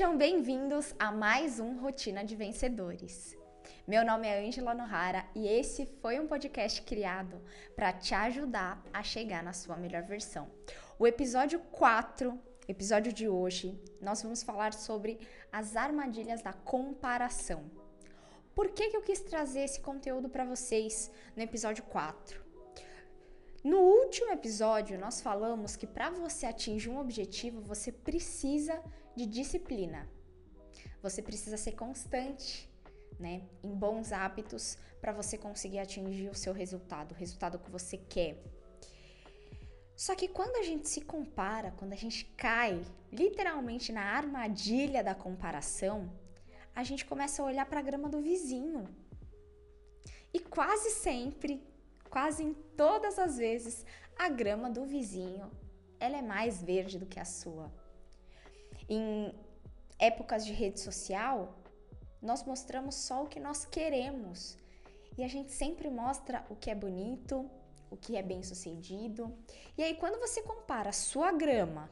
Sejam bem-vindos a mais um Rotina de Vencedores. Meu nome é Angela Nohara e esse foi um podcast criado para te ajudar a chegar na sua melhor versão. O episódio 4, episódio de hoje, nós vamos falar sobre as armadilhas da comparação. Por que, que eu quis trazer esse conteúdo para vocês no episódio 4? No último episódio, nós falamos que para você atingir um objetivo, você precisa de disciplina. Você precisa ser constante, né, em bons hábitos para você conseguir atingir o seu resultado, o resultado que você quer. Só que quando a gente se compara, quando a gente cai literalmente na armadilha da comparação, a gente começa a olhar para a grama do vizinho. E quase sempre quase em todas as vezes, a grama do vizinho ela é mais verde do que a sua. Em épocas de rede social, nós mostramos só o que nós queremos. E a gente sempre mostra o que é bonito, o que é bem sucedido. E aí, quando você compara a sua grama,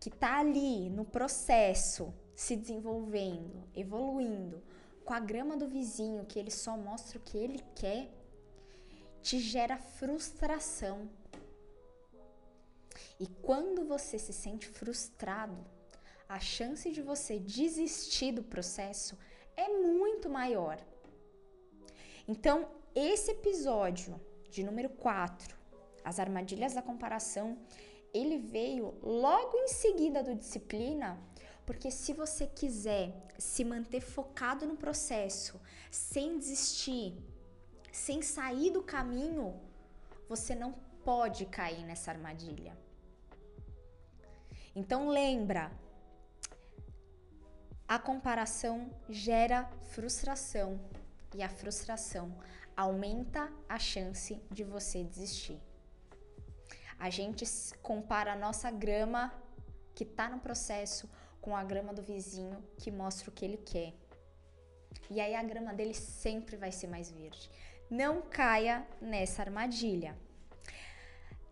que está ali no processo, se desenvolvendo, evoluindo, com a grama do vizinho, que ele só mostra o que ele quer, te gera frustração. E quando você se sente frustrado, a chance de você desistir do processo é muito maior. Então, esse episódio de número 4, as armadilhas da comparação, ele veio logo em seguida do disciplina, porque se você quiser se manter focado no processo, sem desistir, sem sair do caminho, você não pode cair nessa armadilha. Então lembra, a comparação gera frustração e a frustração aumenta a chance de você desistir. A gente compara a nossa grama que está no processo com a grama do vizinho que mostra o que ele quer. E aí a grama dele sempre vai ser mais verde. Não caia nessa armadilha.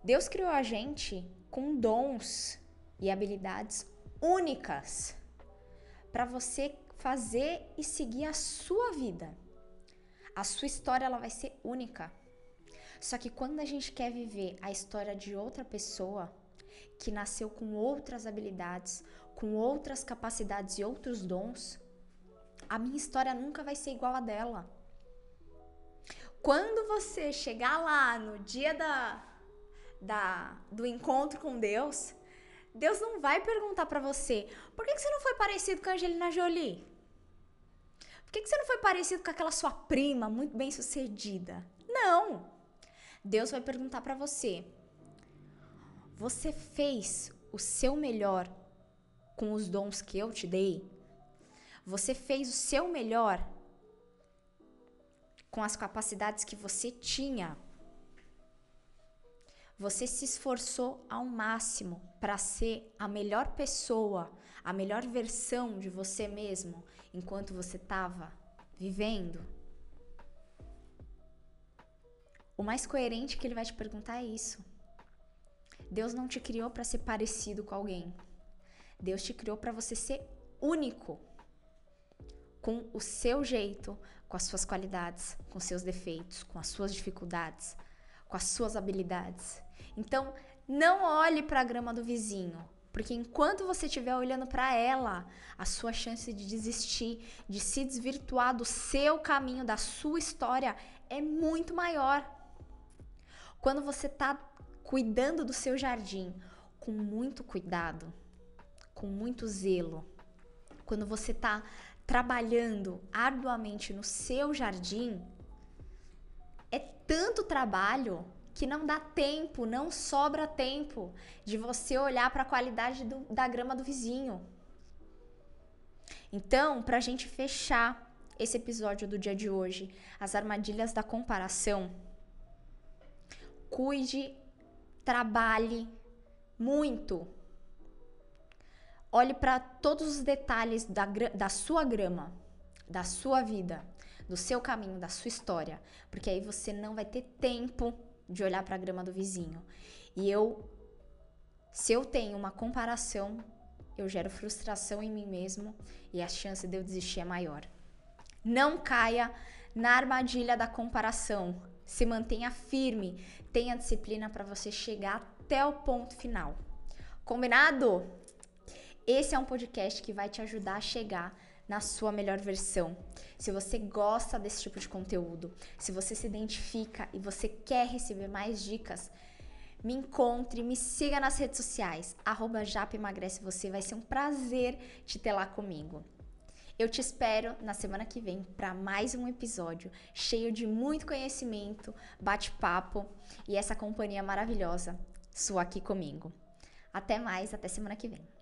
Deus criou a gente com dons e habilidades únicas para você fazer e seguir a sua vida. A sua história ela vai ser única. Só que quando a gente quer viver a história de outra pessoa que nasceu com outras habilidades, com outras capacidades e outros dons, a minha história nunca vai ser igual a dela. Quando você chegar lá no dia da, da, do encontro com Deus, Deus não vai perguntar para você: por que, que você não foi parecido com a Angelina Jolie? Por que, que você não foi parecido com aquela sua prima muito bem sucedida? Não! Deus vai perguntar para você: você fez o seu melhor com os dons que eu te dei? Você fez o seu melhor com as capacidades que você tinha. Você se esforçou ao máximo para ser a melhor pessoa, a melhor versão de você mesmo enquanto você estava vivendo? O mais coerente que ele vai te perguntar é isso. Deus não te criou para ser parecido com alguém. Deus te criou para você ser único com o seu jeito, com as suas qualidades, com seus defeitos, com as suas dificuldades, com as suas habilidades. Então, não olhe para a grama do vizinho, porque enquanto você estiver olhando para ela, a sua chance de desistir, de se desvirtuar do seu caminho, da sua história, é muito maior. Quando você está cuidando do seu jardim com muito cuidado, com muito zelo, quando você está trabalhando arduamente no seu jardim, tanto trabalho que não dá tempo, não sobra tempo de você olhar para a qualidade do, da grama do vizinho. Então, para a gente fechar esse episódio do dia de hoje, as armadilhas da comparação, cuide, trabalhe muito Olhe para todos os detalhes da, da sua grama, da sua vida, do seu caminho, da sua história, porque aí você não vai ter tempo de olhar para a grama do vizinho. E eu, se eu tenho uma comparação eu gero frustração em mim mesmo e a chance de eu desistir é maior. Não caia na armadilha da comparação. Se mantenha firme, tenha disciplina para você chegar até o ponto final. Combinado? Esse é um podcast que vai te ajudar a chegar na sua melhor versão. Se você gosta desse tipo de conteúdo, se você se identifica e você quer receber mais dicas, me encontre, me siga nas redes sociais, arroba Emagrece Você, vai ser um prazer te ter lá comigo. Eu te espero na semana que vem para mais um episódio cheio de muito conhecimento, bate-papo e essa companhia maravilhosa sua aqui comigo. Até mais, até semana que vem.